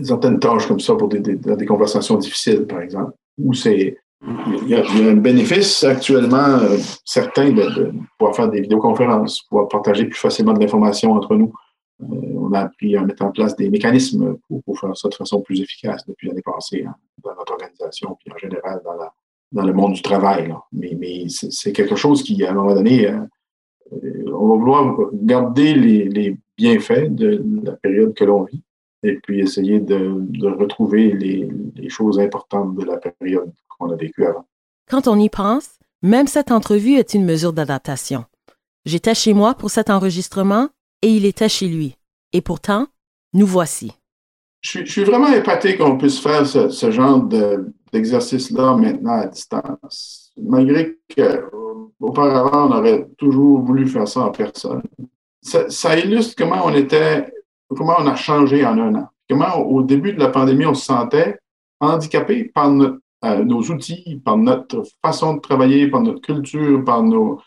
certaines tâches comme ça pour des, des, conversations difficiles, par exemple, où c'est il y, a, un bénéfice actuellement certain de, pouvoir faire des vidéoconférences, pouvoir partager plus facilement de l'information entre nous. on a appris à mettre en place des mécanismes pour, faire ça de façon plus efficace depuis l'année passée. Hein dans notre organisation, puis en général dans, dans le monde du travail. Mais, c'est quelque chose qui, à un moment donné, euh, on va vouloir garder les, les, bienfaits de la période que l'on vit et puis essayer de, de retrouver les, les, choses importantes de la période qu'on a vécue avant. Quand on y pense, Même cette entrevue est une mesure d'adaptation. J'étais chez moi pour cet enregistrement et il était chez lui. Et pourtant, nous voici. Je suis, vraiment épaté qu'on puisse faire ce, genre d'exercice-là maintenant à distance, malgré qu'auparavant, on aurait toujours voulu faire ça en personne. Ça, illustre comment on était, comment on a changé en un an. Comment au début de la pandémie, on se sentait handicapé par euh, nos outils, par notre façon de travailler, par notre culture, par nos,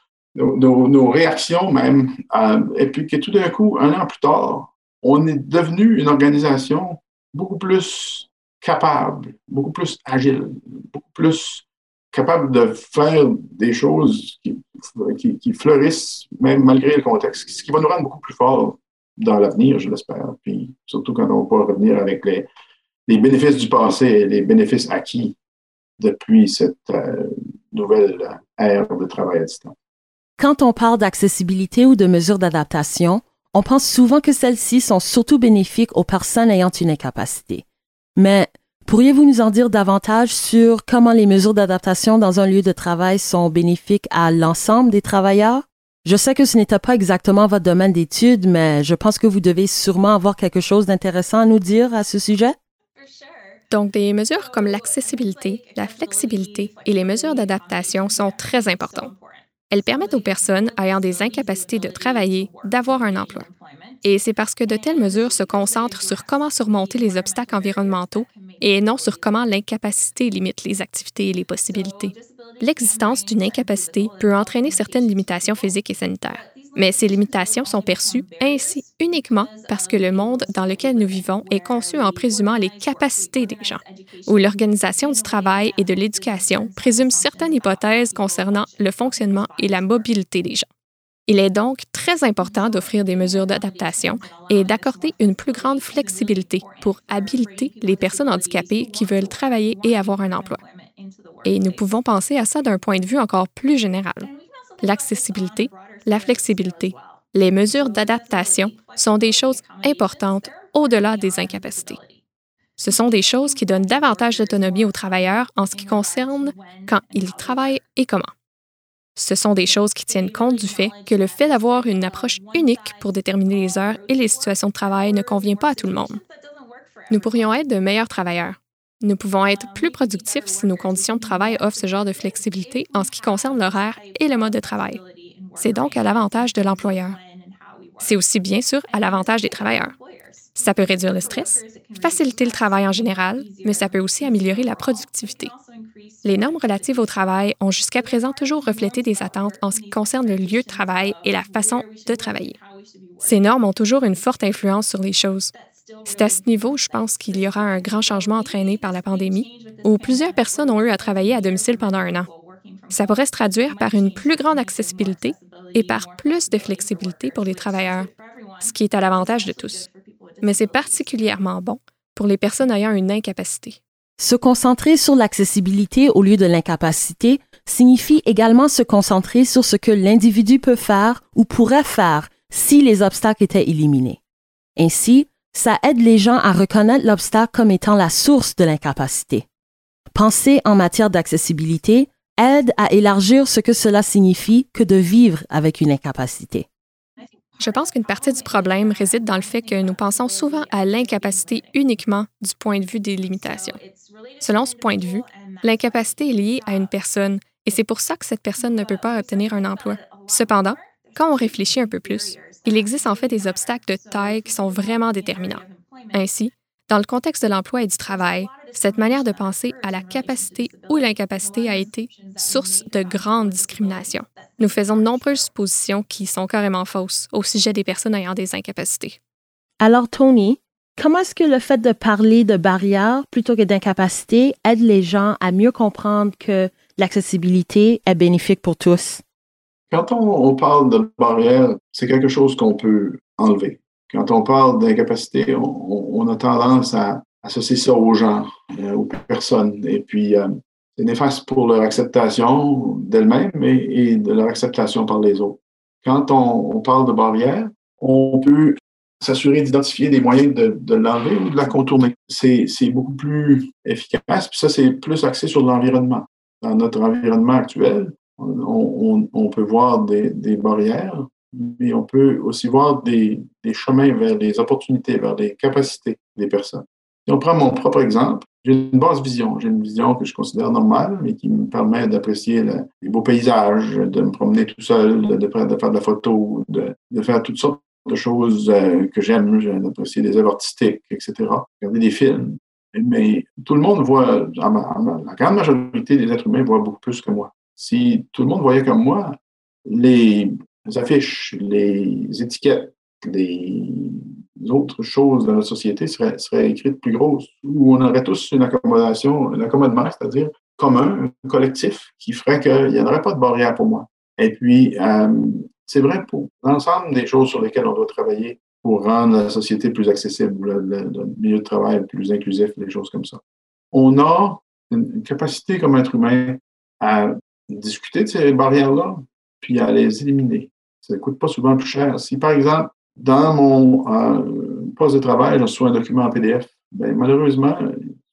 réactions même. Euh, et puis que tout d'un coup, un an plus tard, on est devenu une organisation beaucoup plus capable, beaucoup plus agile, beaucoup plus capable de faire des choses qui, qui, fleurissent, même malgré le contexte, ce qui va nous rendre beaucoup plus forts dans l'avenir, je l'espère. Puis surtout quand on va revenir avec les, les bénéfices du passé et les bénéfices acquis depuis cette euh, nouvelle ère de travail à distance. Quand on parle d'accessibilité ou de mesures d'adaptation, on pense souvent que celles-ci sont surtout bénéfiques aux personnes ayant une incapacité. Mais pourriez-vous nous en dire davantage sur comment les mesures d'adaptation dans un lieu de travail sont bénéfiques à l'ensemble des travailleurs? Je sais que ce n'était pas exactement votre domaine d'étude, mais je pense que vous devez sûrement avoir quelque chose d'intéressant à nous dire à ce sujet. Donc, des mesures comme l'accessibilité, la flexibilité et les mesures d'adaptation sont très importantes. Elles permettent aux personnes ayant des incapacités de travailler d'avoir un emploi. Et c'est parce que de telles mesures se concentrent sur comment surmonter les obstacles environnementaux et non sur comment l'incapacité limite les activités et les possibilités. L'existence d'une incapacité peut entraîner certaines limitations physiques et sanitaires. Mais ces limitations sont perçues ainsi uniquement parce que le monde dans lequel nous vivons est conçu en présumant les capacités des gens, où l'organisation du travail et de l'éducation présume certaines hypothèses concernant le fonctionnement et la mobilité des gens. Il est donc très important d'offrir des mesures d'adaptation et d'accorder une plus grande flexibilité pour habiliter les personnes handicapées qui veulent travailler et avoir un emploi. Et nous pouvons penser à ça d'un point de vue encore plus général. L'accessibilité la flexibilité, les mesures d'adaptation sont des choses importantes au-delà des incapacités. Ce sont des choses qui donnent davantage d'autonomie aux travailleurs en ce qui concerne quand ils travaillent et comment. Ce sont des choses qui tiennent compte du fait que le fait d'avoir une approche unique pour déterminer les heures et les situations de travail ne convient pas à tout le monde. Nous pourrions être de meilleurs travailleurs. Nous pouvons être plus productifs si nos conditions de travail offrent ce genre de flexibilité en ce qui concerne l'horaire et le mode de travail. C'est donc à l'avantage de l'employeur. C'est aussi bien sûr à l'avantage des travailleurs. Ça peut réduire le stress, faciliter le travail en général, mais ça peut aussi améliorer la productivité. Les normes relatives au travail ont jusqu'à présent toujours reflété des attentes en ce qui concerne le lieu de travail et la façon de travailler. Ces normes ont toujours une forte influence sur les choses. C'est à ce niveau, je pense qu'il y aura un grand changement entraîné par la pandémie, où plusieurs personnes ont eu à travailler à domicile pendant un an. Ça pourrait se traduire par une plus grande accessibilité et par plus de flexibilité pour les travailleurs, ce qui est à l'avantage de tous. Mais c'est particulièrement bon pour les personnes ayant une incapacité. Se concentrer sur l'accessibilité au lieu de l'incapacité signifie également se concentrer sur ce que l'individu peut faire ou pourrait faire si les obstacles étaient éliminés. Ainsi, ça aide les gens à reconnaître l'obstacle comme étant la source de l'incapacité. Penser en matière d'accessibilité aide à élargir ce que cela signifie que de vivre avec une incapacité. Je pense qu'une partie du problème réside dans le fait que nous pensons souvent à l'incapacité uniquement du point de vue des limitations. Selon ce point de vue, l'incapacité est liée à une personne et c'est pour ça que cette personne ne peut pas obtenir un emploi. Cependant, quand on réfléchit un peu plus, il existe en fait des obstacles de taille qui sont vraiment déterminants. Ainsi, dans le contexte de l'emploi et du travail, cette manière de penser à la capacité ou l'incapacité a été source de grandes discriminations. Nous faisons de nombreuses suppositions qui sont carrément fausses au sujet des personnes ayant des incapacités. Alors, Tony, comment est-ce que le fait de parler de barrières plutôt que d'incapacité aide les gens à mieux comprendre que l'accessibilité est bénéfique pour tous? Quand on, parle de barrières, c'est quelque chose qu'on peut enlever. Quand on parle d'incapacité, on, a tendance à associer ça aux gens, euh, aux personnes. Et puis, euh, c'est néfaste pour leur acceptation d'elles-mêmes et, de leur acceptation par les autres. Quand on, parle de barrière, on peut s'assurer d'identifier des moyens de, de l'enlever ou de la contourner. C'est beaucoup plus efficace. Puis ça, c'est plus axé sur l'environnement. Dans notre environnement actuel, on, peut voir des, barrières, mais on peut aussi voir des, chemins vers les opportunités, vers les capacités des personnes. Si on prend mon propre exemple, j'ai une basse vision. J'ai une vision que je considère normale, mais qui me permet d'apprécier les beaux paysages, de me promener tout seul, de faire de la photo, de, faire toutes sortes de choses euh, que j'aime. J'aime apprécier des œuvres artistiques, etc. Regarder des films. Mais tout le monde voit, la grande majorité des êtres humains voient beaucoup plus que moi. Si tout le monde voyait comme moi, les affiches, les étiquettes, les autres choses dans la société seraient, seraient écrites plus grosses, où on aurait tous une accommodation, un accommodement, c'est-à-dire commun, un collectif, qui ferait qu'il n'y en aurait pas de barrière pour moi. Et puis, euh, c'est vrai pour l'ensemble des choses sur lesquelles on doit travailler pour rendre la société plus accessible, le, milieu de travail plus inclusif, des choses comme ça. On a une capacité comme être humain à discuter de ces barrières-là, puis à les éliminer. Ça ne coûte pas souvent plus cher. Si, par exemple, dans mon euh, poste de travail, je reçois un document en PDF, bien, malheureusement,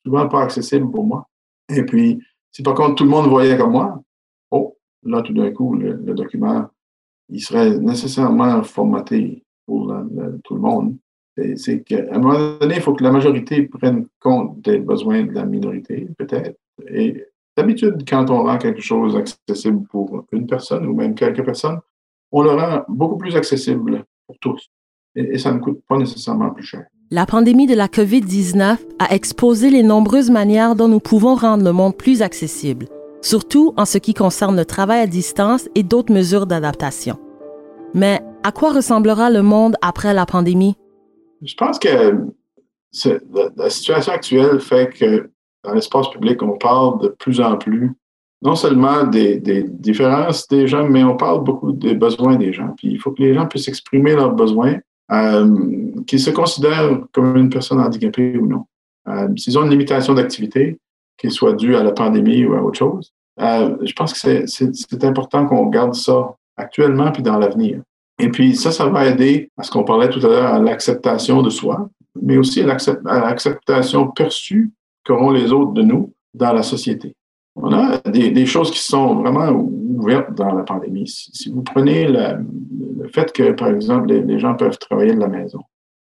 souvent pas accessible pour moi. Et puis, si par contre tout le monde voyait comme moi, oh, là, tout d'un coup, le, document, il serait nécessairement formaté pour tout le monde. C'est qu'à un moment donné, il faut que la majorité prenne compte des besoins de la minorité, peut-être. Et d'habitude, quand on rend quelque chose accessible pour une personne ou même quelques personnes, on le rend beaucoup plus accessible pour tous. Et, ça ne coûte pas nécessairement plus cher. La pandémie de la COVID-19 a exposé les nombreuses manières dont nous pouvons rendre le monde plus accessible, surtout en ce qui concerne le travail à distance et d'autres mesures d'adaptation. Mais à quoi ressemblera le monde après la pandémie? Je pense que la, situation actuelle fait que dans l'espace public, on parle de plus en plus non seulement des, différences des gens, mais on parle beaucoup des besoins des gens. Puis il faut que les gens puissent exprimer leurs besoins, euh, qu'ils se considèrent comme une personne handicapée ou non. Euh, s'ils ont une limitation d'activité, qu'elle soit due à la pandémie ou à autre chose, euh, je pense que c'est important qu'on garde ça actuellement puis dans l'avenir. Et puis ça, ça va aider à ce qu'on parlait tout à l'heure, à l'acceptation de soi, mais aussi à l'acceptation perçue qu'auront les autres de nous dans la société. On a des, choses qui sont vraiment ouvertes dans la pandémie. Si, vous prenez le fait que, par exemple, les, gens peuvent travailler de la maison,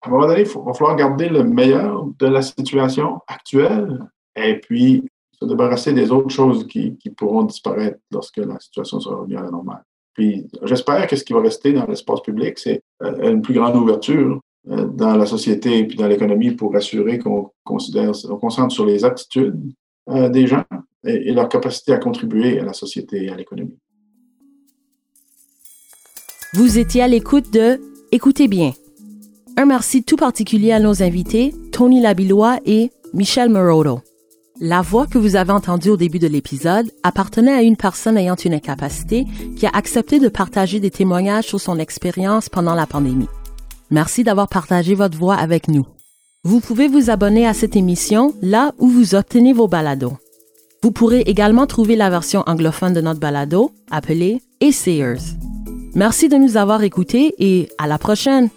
à un moment donné, il va falloir garder le meilleur de la situation actuelle et puis se débarrasser des autres choses qui, pourront disparaître lorsque la situation sera revenue à la normale. Puis j'espère que ce qui va rester dans l'espace public, c'est euh, une plus grande ouverture euh, dans la société et puis dans l'économie pour assurer qu'on considère, on concentre sur les aptitudes euh, des gens et, leur capacité à contribuer à la société et à l'économie. Vous étiez à l'écoute de Écoutez bien. Un merci tout particulier à nos invités, Tony Labillois et Michel Morodo. La voix que vous avez entendue au début de l'épisode appartenait à une personne ayant une incapacité qui a accepté de partager des témoignages sur son expérience pendant la pandémie. Merci d'avoir partagé votre voix avec nous. Vous pouvez vous abonner à cette émission là où vous obtenez vos balados. Vous pourrez également trouver la version anglophone de notre balado appelée Essayers. Merci de nous avoir écoutés et à la prochaine!